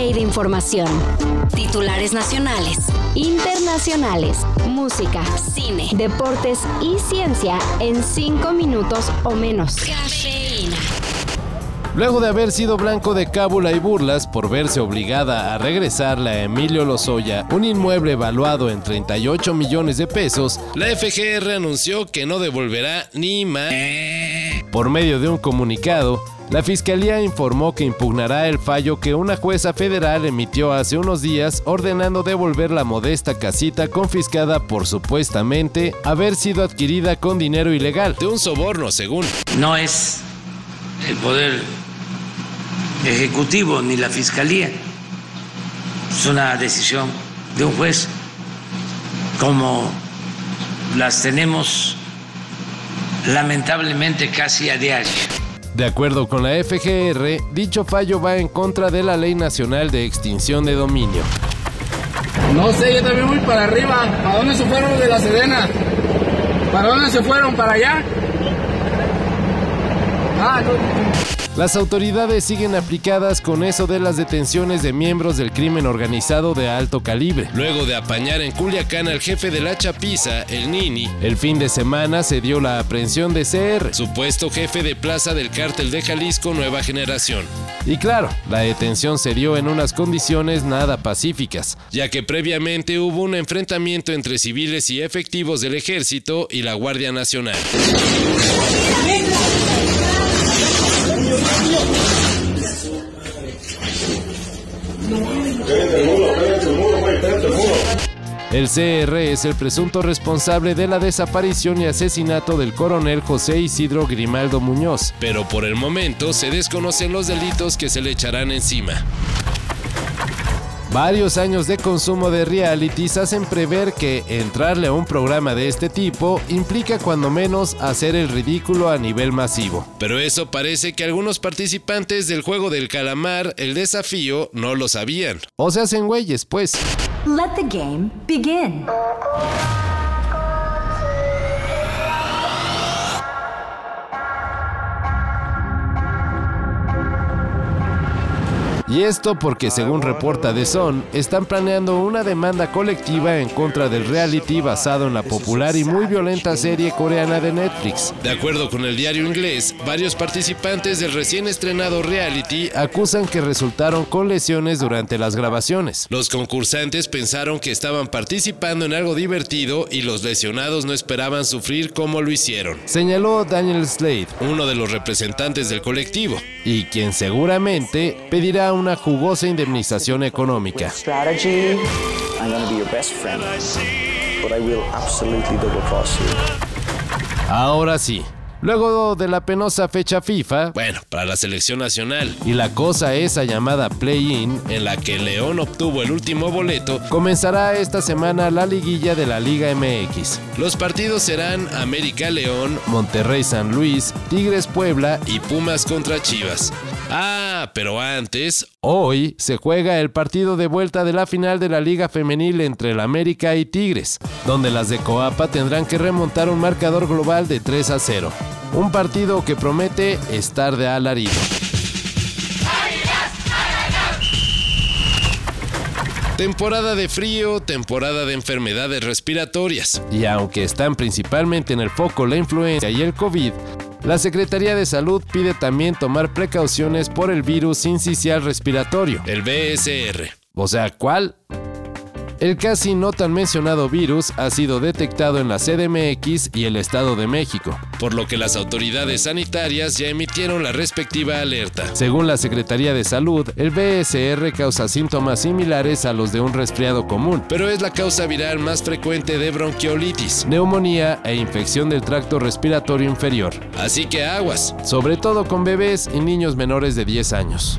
de información. Titulares nacionales, internacionales, música, cine, deportes y ciencia en 5 minutos o menos. Luego de haber sido blanco de cábula y burlas por verse obligada a regresarle a Emilio Lozoya un inmueble evaluado en 38 millones de pesos, la FGR anunció que no devolverá ni más. Por medio de un comunicado, la Fiscalía informó que impugnará el fallo que una jueza federal emitió hace unos días ordenando devolver la modesta casita confiscada por supuestamente haber sido adquirida con dinero ilegal, de un soborno según. No es el poder ejecutivo ni la fiscalía, es una decisión de un juez, como las tenemos lamentablemente casi a diario. De acuerdo con la FGR, dicho fallo va en contra de la Ley Nacional de Extinción de Dominio. No sé, yo también voy para arriba. ¿Para dónde se fueron de la Sedena? ¿Para dónde se fueron? ¿Para allá? Ah, no. Las autoridades siguen aplicadas con eso de las detenciones de miembros del crimen organizado de alto calibre. Luego de apañar en Culiacán al jefe de la chapiza, el Nini, el fin de semana se dio la aprehensión de CR, supuesto jefe de plaza del cártel de Jalisco Nueva Generación. Y claro, la detención se dio en unas condiciones nada pacíficas, ya que previamente hubo un enfrentamiento entre civiles y efectivos del ejército y la Guardia Nacional. El CR es el presunto responsable de la desaparición y asesinato del coronel José Isidro Grimaldo Muñoz, pero por el momento se desconocen los delitos que se le echarán encima. Varios años de consumo de realities hacen prever que entrarle a un programa de este tipo implica cuando menos hacer el ridículo a nivel masivo. Pero eso parece que algunos participantes del juego del calamar, el desafío, no lo sabían. O se hacen güeyes, pues. Let the game begin. Y esto porque según reporta The Sun, están planeando una demanda colectiva en contra del reality basado en la popular y muy violenta serie coreana de Netflix. De acuerdo con el diario inglés, varios participantes del recién estrenado reality acusan que resultaron con lesiones durante las grabaciones. Los concursantes pensaron que estaban participando en algo divertido y los lesionados no esperaban sufrir como lo hicieron. Señaló Daniel Slade, uno de los representantes del colectivo, y quien seguramente pedirá un una jugosa indemnización económica. Ahora sí, Luego de la penosa fecha FIFA, bueno, para la selección nacional, y la cosa esa llamada play-in, en la que León obtuvo el último boleto, comenzará esta semana la liguilla de la Liga MX. Los partidos serán América León, Monterrey San Luis, Tigres Puebla y Pumas contra Chivas. Pero antes, hoy se juega el partido de vuelta de la final de la Liga Femenil entre el América y Tigres, donde las de Coapa tendrán que remontar un marcador global de 3 a 0. Un partido que promete estar de alarido. Temporada de frío, temporada de enfermedades respiratorias. Y aunque están principalmente en el foco la influenza y el COVID, la Secretaría de Salud pide también tomar precauciones por el virus sincicial respiratorio, el BSR. O sea, ¿cuál? El casi no tan mencionado virus ha sido detectado en la CDMX y el Estado de México, por lo que las autoridades sanitarias ya emitieron la respectiva alerta. Según la Secretaría de Salud, el BSR causa síntomas similares a los de un resfriado común, pero es la causa viral más frecuente de bronquiolitis, neumonía e infección del tracto respiratorio inferior. Así que aguas, sobre todo con bebés y niños menores de 10 años.